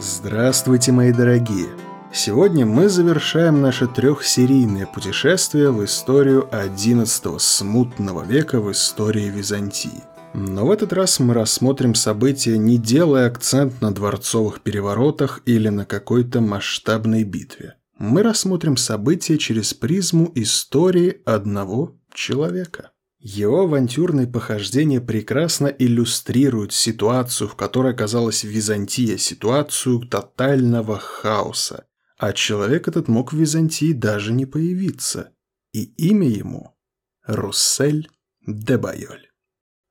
Здравствуйте, мои дорогие! Сегодня мы завершаем наше трехсерийное путешествие в историю XI смутного века в истории Византии. Но в этот раз мы рассмотрим события, не делая акцент на дворцовых переворотах или на какой-то масштабной битве. Мы рассмотрим события через призму истории одного человека. Его авантюрные похождения прекрасно иллюстрируют ситуацию, в которой оказалась Византия, ситуацию тотального хаоса. А человек этот мог в Византии даже не появиться. И имя ему – Руссель де Байоль.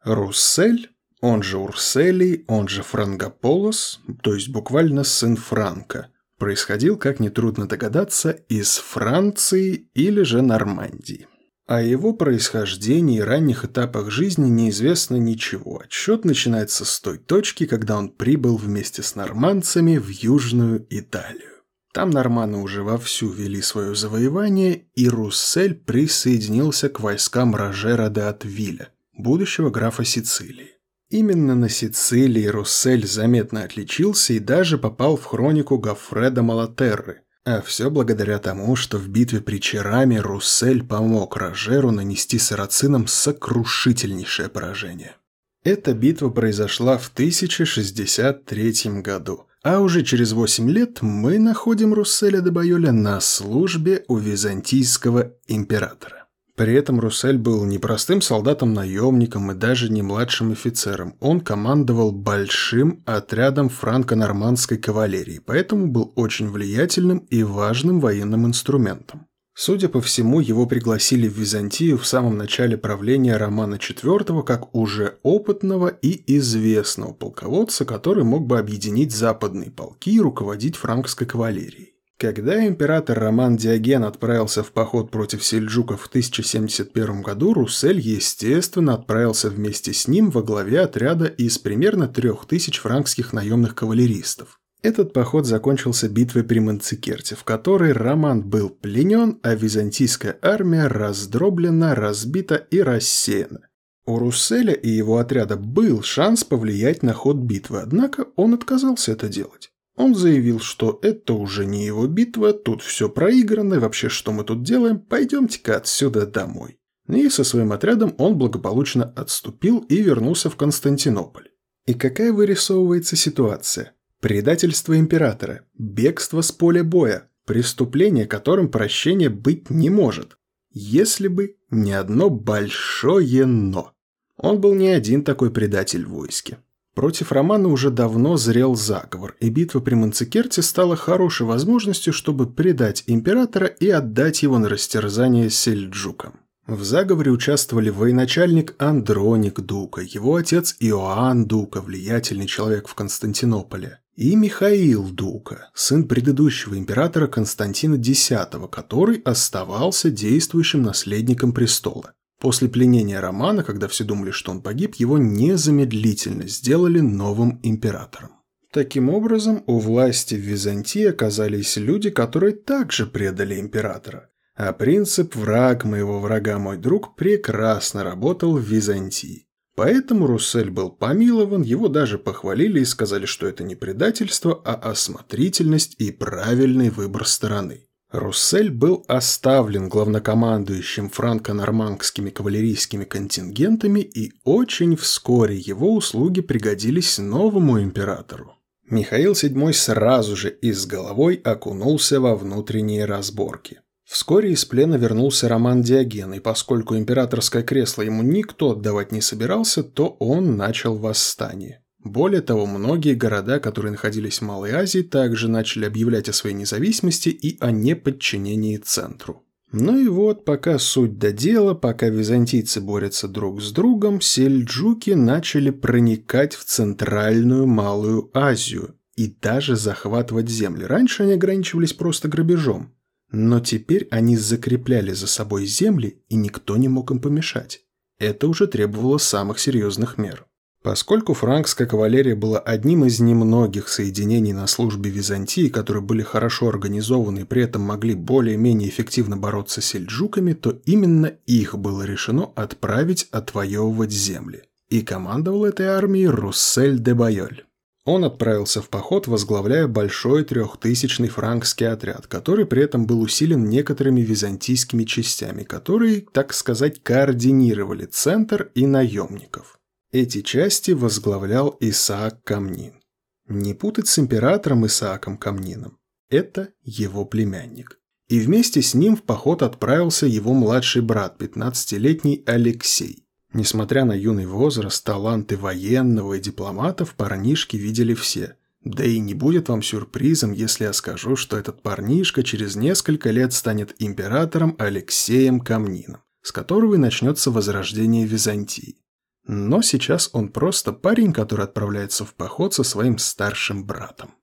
Руссель, он же Урселий, он же Франгополос, то есть буквально сын Франка, происходил, как нетрудно догадаться, из Франции или же Нормандии. О его происхождении и ранних этапах жизни неизвестно ничего. Отсчет начинается с той точки, когда он прибыл вместе с нормандцами в Южную Италию. Там норманы уже вовсю вели свое завоевание, и Руссель присоединился к войскам Рожера де Атвиля, будущего графа Сицилии. Именно на Сицилии Руссель заметно отличился и даже попал в хронику Гофреда Малатерры, а все благодаря тому, что в битве при Чераме Руссель помог Рожеру нанести сарацинам сокрушительнейшее поражение. Эта битва произошла в 1063 году, а уже через 8 лет мы находим Русселя де Байоля на службе у византийского императора. При этом Руссель был не простым солдатом-наемником и даже не младшим офицером. Он командовал большим отрядом франко-нормандской кавалерии, поэтому был очень влиятельным и важным военным инструментом. Судя по всему, его пригласили в Византию в самом начале правления Романа IV как уже опытного и известного полководца, который мог бы объединить западные полки и руководить франкской кавалерией. Когда император Роман Диоген отправился в поход против сельджуков в 1071 году, Руссель, естественно, отправился вместе с ним во главе отряда из примерно 3000 франкских наемных кавалеристов. Этот поход закончился битвой при Манцикерте, в которой Роман был пленен, а византийская армия раздроблена, разбита и рассеяна. У Русселя и его отряда был шанс повлиять на ход битвы, однако он отказался это делать. Он заявил, что это уже не его битва, тут все проиграно, и вообще что мы тут делаем, пойдемте-ка отсюда домой. И со своим отрядом он благополучно отступил и вернулся в Константинополь. И какая вырисовывается ситуация? Предательство императора, бегство с поля боя, преступление, которым прощения быть не может. Если бы не одно большое «но». Он был не один такой предатель в войске. Против Романа уже давно зрел заговор, и битва при Манцикерте стала хорошей возможностью, чтобы предать императора и отдать его на растерзание сельджукам. В заговоре участвовали военачальник Андроник Дука, его отец Иоанн Дука, влиятельный человек в Константинополе, и Михаил Дука, сын предыдущего императора Константина X, который оставался действующим наследником престола. После пленения Романа, когда все думали, что он погиб, его незамедлительно сделали новым императором. Таким образом, у власти в Византии оказались люди, которые также предали императора. А принцип «враг моего врага мой друг» прекрасно работал в Византии. Поэтому Руссель был помилован, его даже похвалили и сказали, что это не предательство, а осмотрительность и правильный выбор стороны. Руссель был оставлен главнокомандующим франко-нормандскими кавалерийскими контингентами, и очень вскоре его услуги пригодились новому императору. Михаил VII сразу же и с головой окунулся во внутренние разборки. Вскоре из плена вернулся Роман Диоген, и поскольку императорское кресло ему никто отдавать не собирался, то он начал восстание. Более того, многие города, которые находились в Малой Азии, также начали объявлять о своей независимости и о неподчинении центру. Ну и вот, пока суть до дела, пока византийцы борются друг с другом, сельджуки начали проникать в центральную Малую Азию и даже захватывать земли. Раньше они ограничивались просто грабежом. Но теперь они закрепляли за собой земли, и никто не мог им помешать. Это уже требовало самых серьезных мер. Поскольку франкская кавалерия была одним из немногих соединений на службе Византии, которые были хорошо организованы и при этом могли более-менее эффективно бороться с сельджуками, то именно их было решено отправить отвоевывать земли. И командовал этой армией Руссель де Байоль. Он отправился в поход, возглавляя большой трехтысячный франкский отряд, который при этом был усилен некоторыми византийскими частями, которые, так сказать, координировали центр и наемников. Эти части возглавлял Исаак Камнин. Не путать с императором Исааком Камнином. Это его племянник. И вместе с ним в поход отправился его младший брат, 15-летний Алексей. Несмотря на юный возраст, таланты военного и дипломатов парнишки видели все. Да и не будет вам сюрпризом, если я скажу, что этот парнишка через несколько лет станет императором Алексеем Камнином, с которого и начнется возрождение Византии. Но сейчас он просто парень, который отправляется в поход со своим старшим братом.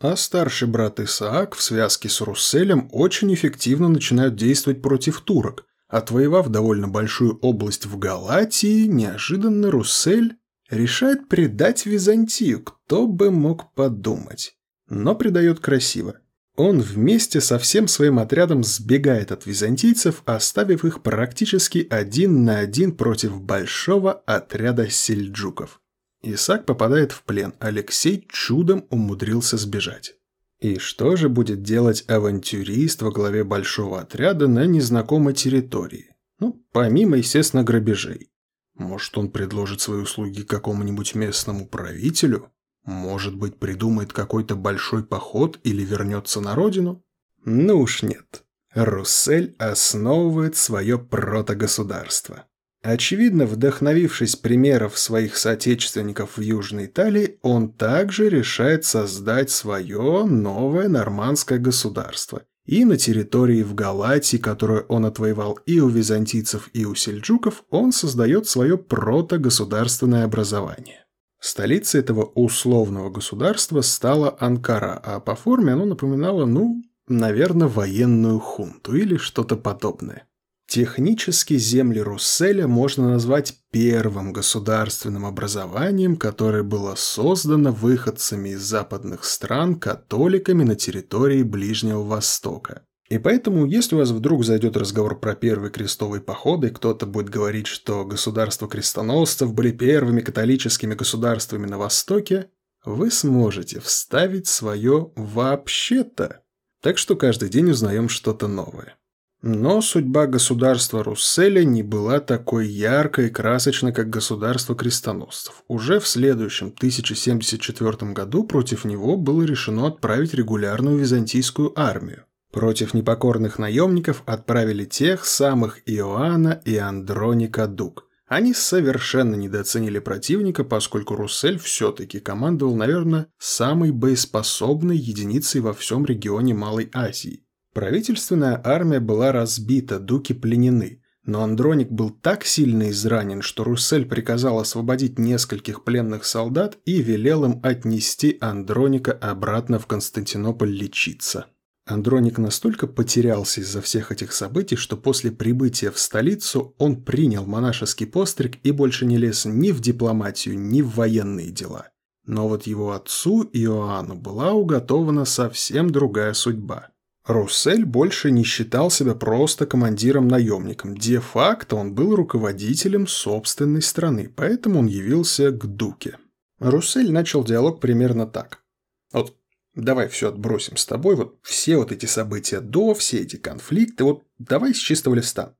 А старший брат Исаак в связке с Русселем очень эффективно начинают действовать против турок. Отвоевав довольно большую область в Галатии, неожиданно Руссель решает предать Византию, кто бы мог подумать. Но предает красиво. Он вместе со всем своим отрядом сбегает от византийцев, оставив их практически один на один против большого отряда сельджуков. Исаак попадает в плен, Алексей чудом умудрился сбежать. И что же будет делать авантюрист во главе большого отряда на незнакомой территории? Ну, помимо, естественно, грабежей. Может, он предложит свои услуги какому-нибудь местному правителю? Может быть, придумает какой-то большой поход или вернется на родину? Ну уж нет. Руссель основывает свое протогосударство. Очевидно, вдохновившись примеров своих соотечественников в Южной Италии, он также решает создать свое новое нормандское государство. И на территории в Галатии, которую он отвоевал и у византийцев, и у сельджуков, он создает свое протогосударственное образование. Столицей этого условного государства стала Анкара, а по форме оно напоминало, ну, наверное, военную хунту или что-то подобное. Технически земли Русселя можно назвать первым государственным образованием, которое было создано выходцами из западных стран католиками на территории Ближнего Востока. И поэтому, если у вас вдруг зайдет разговор про первый крестовый поход, и кто-то будет говорить, что государства крестоносцев были первыми католическими государствами на Востоке, вы сможете вставить свое «вообще-то». Так что каждый день узнаем что-то новое. Но судьба государства Русселя не была такой яркой и красочной, как государство крестоносцев. Уже в следующем 1074 году против него было решено отправить регулярную византийскую армию. Против непокорных наемников отправили тех самых Иоанна и Андроника Дук. Они совершенно недооценили противника, поскольку Руссель все-таки командовал, наверное, самой боеспособной единицей во всем регионе Малой Азии. Правительственная армия была разбита, дуки пленены, но Андроник был так сильно изранен, что Руссель приказал освободить нескольких пленных солдат и велел им отнести Андроника обратно в Константинополь лечиться. Андроник настолько потерялся из-за всех этих событий, что после прибытия в столицу он принял монашеский постриг и больше не лез ни в дипломатию, ни в военные дела. Но вот его отцу Иоанну была уготована совсем другая судьба. Руссель больше не считал себя просто командиром-наемником. Де-факто он был руководителем собственной страны, поэтому он явился к Дуке. Руссель начал диалог примерно так. Вот Давай все отбросим с тобой, вот все вот эти события до, все эти конфликты, вот давай с чистого листа.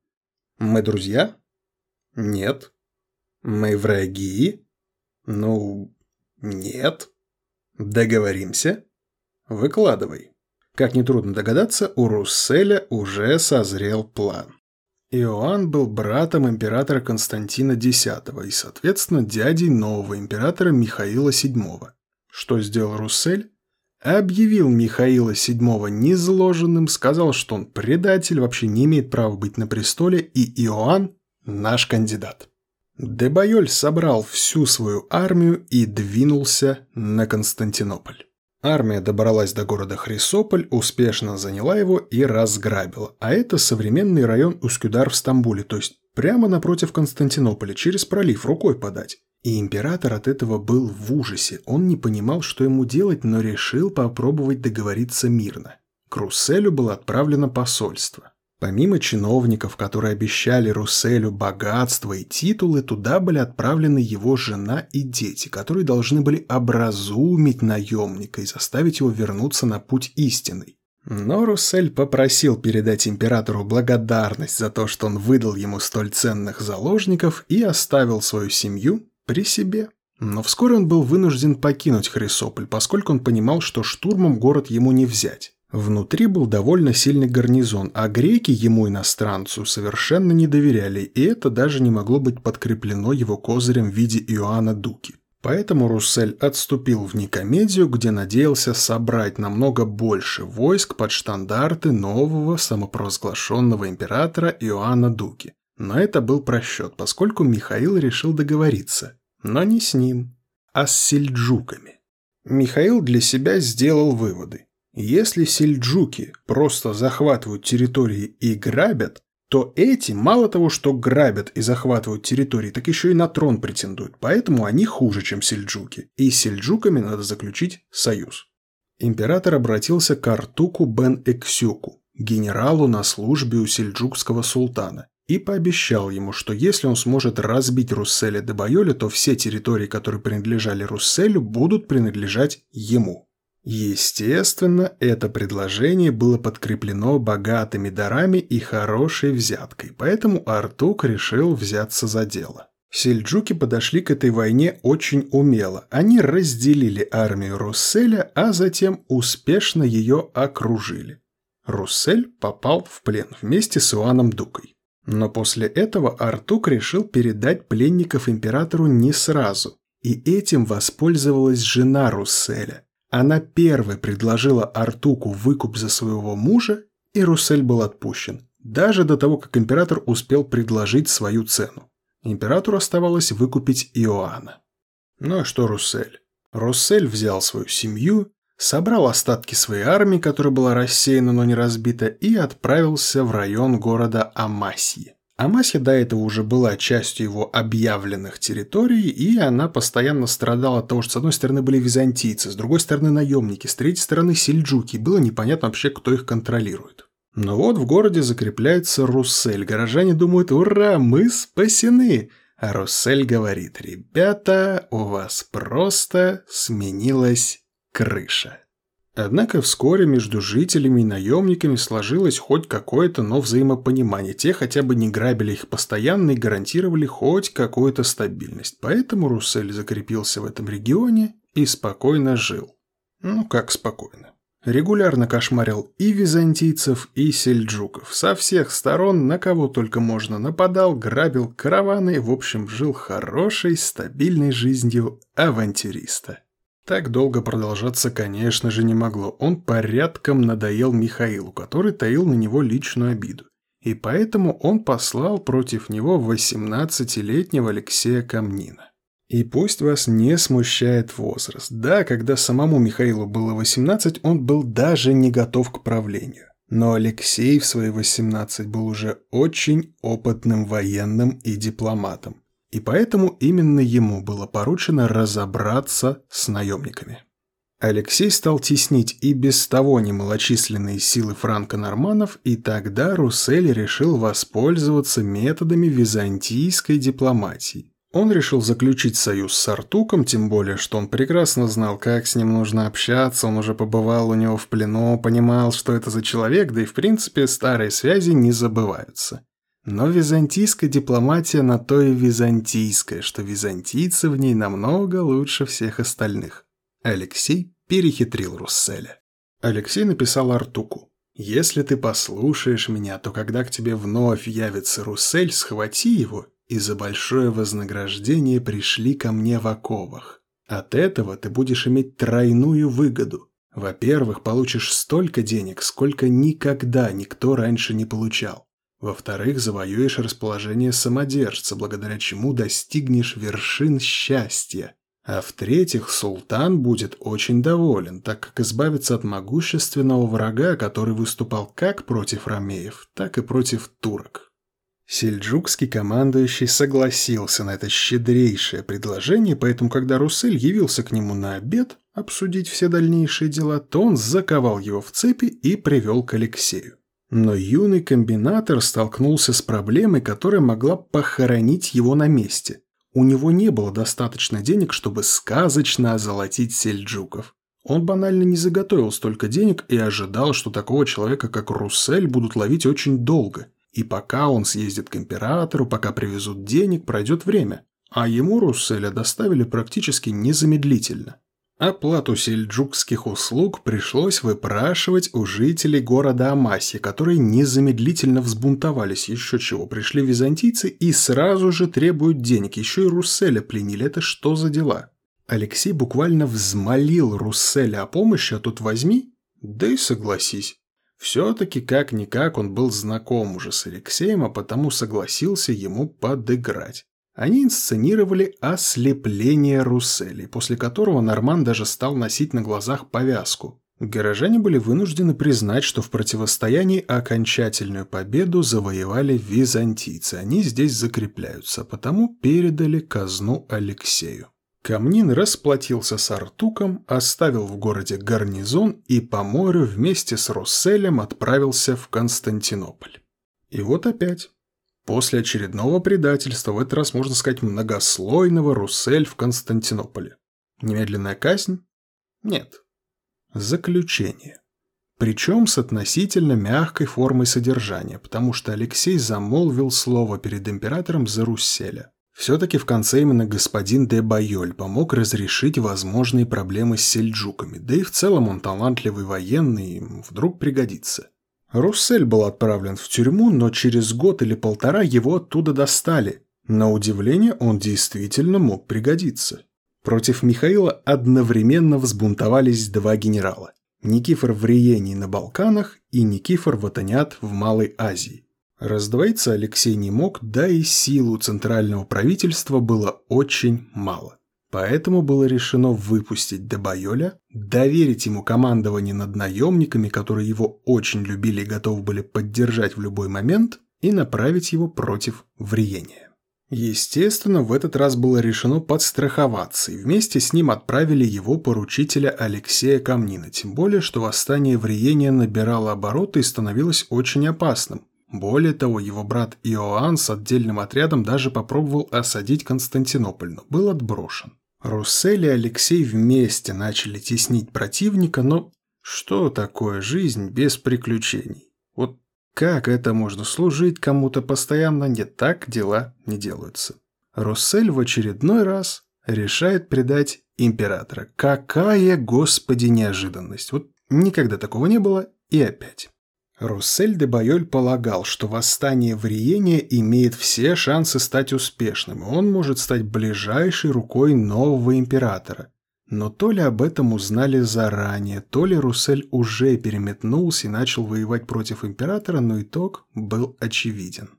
Мы друзья? Нет. Мы враги? Ну, нет. Договоримся? Выкладывай. Как нетрудно догадаться, у Русселя уже созрел план. Иоанн был братом императора Константина X и, соответственно, дядей нового императора Михаила VII. Что сделал Руссель? Объявил Михаила VII незложенным, сказал, что он предатель, вообще не имеет права быть на престоле, и Иоанн – наш кандидат. Дебайоль собрал всю свою армию и двинулся на Константинополь. Армия добралась до города Хрисополь, успешно заняла его и разграбила. А это современный район Ускюдар в Стамбуле, то есть прямо напротив Константинополя, через пролив, рукой подать. И император от этого был в ужасе. Он не понимал, что ему делать, но решил попробовать договориться мирно. К Русселю было отправлено посольство. Помимо чиновников, которые обещали Русселю богатство и титулы, туда были отправлены его жена и дети, которые должны были образумить наемника и заставить его вернуться на путь истинный. Но Руссель попросил передать императору благодарность за то, что он выдал ему столь ценных заложников и оставил свою семью при себе. Но вскоре он был вынужден покинуть Хрисополь, поскольку он понимал, что штурмом город ему не взять. Внутри был довольно сильный гарнизон, а греки ему, иностранцу, совершенно не доверяли, и это даже не могло быть подкреплено его козырем в виде Иоанна Дуки. Поэтому Руссель отступил в Никомедию, где надеялся собрать намного больше войск под штандарты нового самопровозглашенного императора Иоанна Дуки. Но это был просчет, поскольку Михаил решил договориться. Но не с ним, а с сельджуками. Михаил для себя сделал выводы. Если сельджуки просто захватывают территории и грабят, то эти мало того, что грабят и захватывают территории, так еще и на трон претендуют, поэтому они хуже, чем сельджуки, и с сельджуками надо заключить союз. Император обратился к Артуку бен Эксюку, генералу на службе у сельджукского султана, и пообещал ему, что если он сможет разбить Русселя де Байоля, то все территории, которые принадлежали Русселю, будут принадлежать ему. Естественно, это предложение было подкреплено богатыми дарами и хорошей взяткой, поэтому Артук решил взяться за дело. Сельджуки подошли к этой войне очень умело. Они разделили армию Русселя, а затем успешно ее окружили. Руссель попал в плен вместе с Иоанном Дукой. Но после этого Артук решил передать пленников императору не сразу, и этим воспользовалась жена Русселя. Она первой предложила Артуку выкуп за своего мужа, и Руссель был отпущен, даже до того, как император успел предложить свою цену. Императору оставалось выкупить Иоанна. Ну а что Руссель? Руссель взял свою семью, собрал остатки своей армии, которая была рассеяна, но не разбита, и отправился в район города Амасьи. Амасья до этого уже была частью его объявленных территорий, и она постоянно страдала от того, что с одной стороны были византийцы, с другой стороны наемники, с третьей стороны сельджуки, было непонятно вообще, кто их контролирует. Но вот в городе закрепляется Руссель, горожане думают «Ура, мы спасены!» А Руссель говорит «Ребята, у вас просто сменилась крыша». Однако вскоре между жителями и наемниками сложилось хоть какое-то, но взаимопонимание. Те хотя бы не грабили их постоянно и гарантировали хоть какую-то стабильность. Поэтому Руссель закрепился в этом регионе и спокойно жил. Ну как спокойно. Регулярно кошмарил и византийцев, и сельджуков. Со всех сторон, на кого только можно, нападал, грабил караваны, в общем, жил хорошей, стабильной жизнью авантюриста. Так долго продолжаться, конечно же, не могло. Он порядком надоел Михаилу, который таил на него личную обиду. И поэтому он послал против него 18-летнего Алексея Камнина. И пусть вас не смущает возраст. Да, когда самому Михаилу было 18, он был даже не готов к правлению. Но Алексей в свои 18 был уже очень опытным военным и дипломатом и поэтому именно ему было поручено разобраться с наемниками. Алексей стал теснить и без того немалочисленные силы франко-норманов, и тогда Руссель решил воспользоваться методами византийской дипломатии. Он решил заключить союз с Артуком, тем более, что он прекрасно знал, как с ним нужно общаться, он уже побывал у него в плену, понимал, что это за человек, да и в принципе старые связи не забываются. Но византийская дипломатия на то и византийская, что византийцы в ней намного лучше всех остальных. Алексей перехитрил Русселя. Алексей написал Артуку. «Если ты послушаешь меня, то когда к тебе вновь явится Руссель, схвати его и за большое вознаграждение пришли ко мне в оковах. От этого ты будешь иметь тройную выгоду. Во-первых, получишь столько денег, сколько никогда никто раньше не получал. Во-вторых, завоюешь расположение самодержца, благодаря чему достигнешь вершин счастья. А в-третьих, султан будет очень доволен, так как избавится от могущественного врага, который выступал как против ромеев, так и против турок. Сельджукский командующий согласился на это щедрейшее предложение, поэтому когда Руссель явился к нему на обед обсудить все дальнейшие дела, то он заковал его в цепи и привел к Алексею. Но юный комбинатор столкнулся с проблемой, которая могла похоронить его на месте. У него не было достаточно денег, чтобы сказочно озолотить сельджуков. Он банально не заготовил столько денег и ожидал, что такого человека, как Руссель, будут ловить очень долго. И пока он съездит к императору, пока привезут денег, пройдет время. А ему Русселя доставили практически незамедлительно. Оплату сельджукских услуг пришлось выпрашивать у жителей города Амаси, которые незамедлительно взбунтовались, еще чего, пришли византийцы и сразу же требуют денег, еще и Русселя пленили, это что за дела? Алексей буквально взмолил Русселя о помощи, а тут возьми, да и согласись. Все-таки как-никак он был знаком уже с Алексеем, а потому согласился ему подыграть. Они инсценировали ослепление Руссели, после которого Норман даже стал носить на глазах повязку. Горожане были вынуждены признать, что в противостоянии окончательную победу завоевали византийцы. Они здесь закрепляются, потому передали казну Алексею. Камнин расплатился с Артуком, оставил в городе гарнизон и по морю вместе с Русселем отправился в Константинополь. И вот опять. После очередного предательства, в этот раз, можно сказать, многослойного Руссель в Константинополе. Немедленная казнь? Нет. Заключение. Причем с относительно мягкой формой содержания, потому что Алексей замолвил слово перед императором за Русселя. Все-таки в конце именно господин де Байоль помог разрешить возможные проблемы с сельджуками, да и в целом он талантливый военный, и вдруг пригодится. Руссель был отправлен в тюрьму, но через год или полтора его оттуда достали. На удивление, он действительно мог пригодиться. Против Михаила одновременно взбунтовались два генерала. Никифор в Риении на Балканах и Никифор Ватанят в Малой Азии. Раздвоиться Алексей не мог, да и силу центрального правительства было очень мало. Поэтому было решено выпустить Дебайоля, доверить ему командование над наемниками, которые его очень любили и готовы были поддержать в любой момент, и направить его против Вриения. Естественно, в этот раз было решено подстраховаться, и вместе с ним отправили его поручителя Алексея Камнина, тем более, что восстание Вриения набирало обороты и становилось очень опасным, более того, его брат Иоанн с отдельным отрядом даже попробовал осадить Константинополь, но был отброшен. Руссель и Алексей вместе начали теснить противника, но что такое жизнь без приключений? Вот как это можно служить кому-то постоянно? Не так дела не делаются. Руссель в очередной раз решает предать императора. Какая, господи, неожиданность. Вот никогда такого не было и опять. Руссель де Байоль полагал, что восстание в Риене имеет все шансы стать успешным, и он может стать ближайшей рукой нового императора. Но то ли об этом узнали заранее, то ли Руссель уже переметнулся и начал воевать против императора, но итог был очевиден.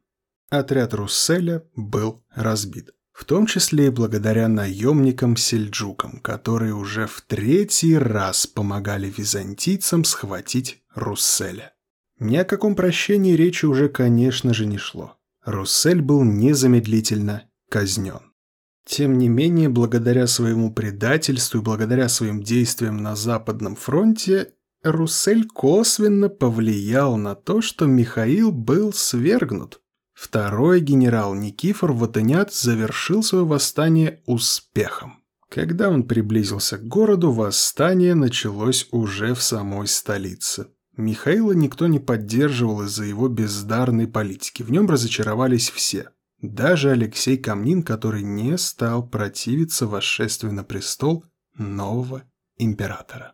Отряд Русселя был разбит. В том числе и благодаря наемникам-сельджукам, которые уже в третий раз помогали византийцам схватить Русселя. Ни о каком прощении речи уже, конечно же, не шло. Руссель был незамедлительно казнен. Тем не менее, благодаря своему предательству и благодаря своим действиям на Западном фронте, Руссель косвенно повлиял на то, что Михаил был свергнут. Второй генерал Никифор Ватынят завершил свое восстание успехом. Когда он приблизился к городу, восстание началось уже в самой столице. Михаила никто не поддерживал из-за его бездарной политики. В нем разочаровались все. Даже Алексей Камнин, который не стал противиться восшествию на престол нового императора.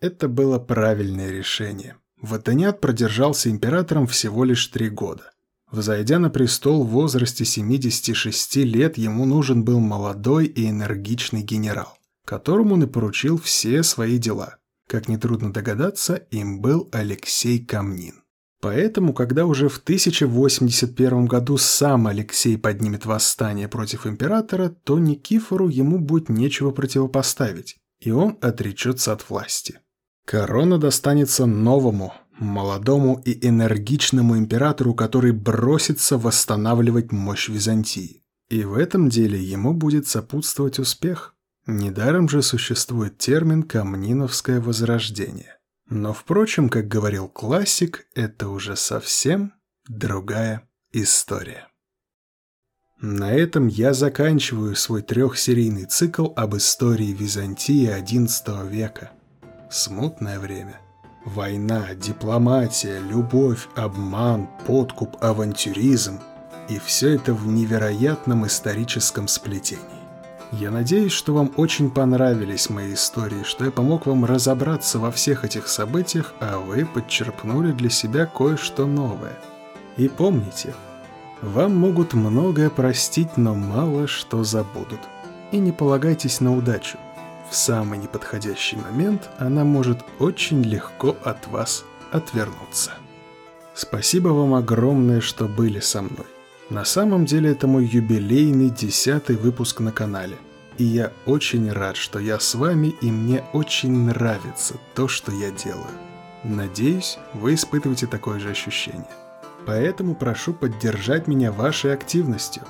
Это было правильное решение. Ватанят продержался императором всего лишь три года. Взойдя на престол в возрасте 76 лет, ему нужен был молодой и энергичный генерал, которому он и поручил все свои дела – как нетрудно догадаться, им был Алексей Камнин. Поэтому, когда уже в 1081 году сам Алексей поднимет восстание против императора, то Никифору ему будет нечего противопоставить, и он отречется от власти. Корона достанется новому, молодому и энергичному императору, который бросится восстанавливать мощь Византии. И в этом деле ему будет сопутствовать успех – Недаром же существует термин «камниновское возрождение». Но, впрочем, как говорил классик, это уже совсем другая история. На этом я заканчиваю свой трехсерийный цикл об истории Византии XI века. Смутное время. Война, дипломатия, любовь, обман, подкуп, авантюризм. И все это в невероятном историческом сплетении. Я надеюсь, что вам очень понравились мои истории, что я помог вам разобраться во всех этих событиях, а вы подчерпнули для себя кое-что новое. И помните, вам могут многое простить, но мало что забудут. И не полагайтесь на удачу. В самый неподходящий момент она может очень легко от вас отвернуться. Спасибо вам огромное, что были со мной. На самом деле это мой юбилейный десятый выпуск на канале. И я очень рад, что я с вами и мне очень нравится то, что я делаю. Надеюсь, вы испытываете такое же ощущение. Поэтому прошу поддержать меня вашей активностью.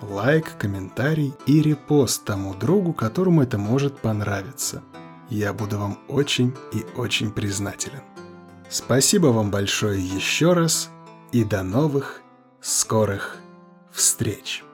Лайк, комментарий и репост тому другу, которому это может понравиться. Я буду вам очень и очень признателен. Спасибо вам большое еще раз и до новых скорых встреч!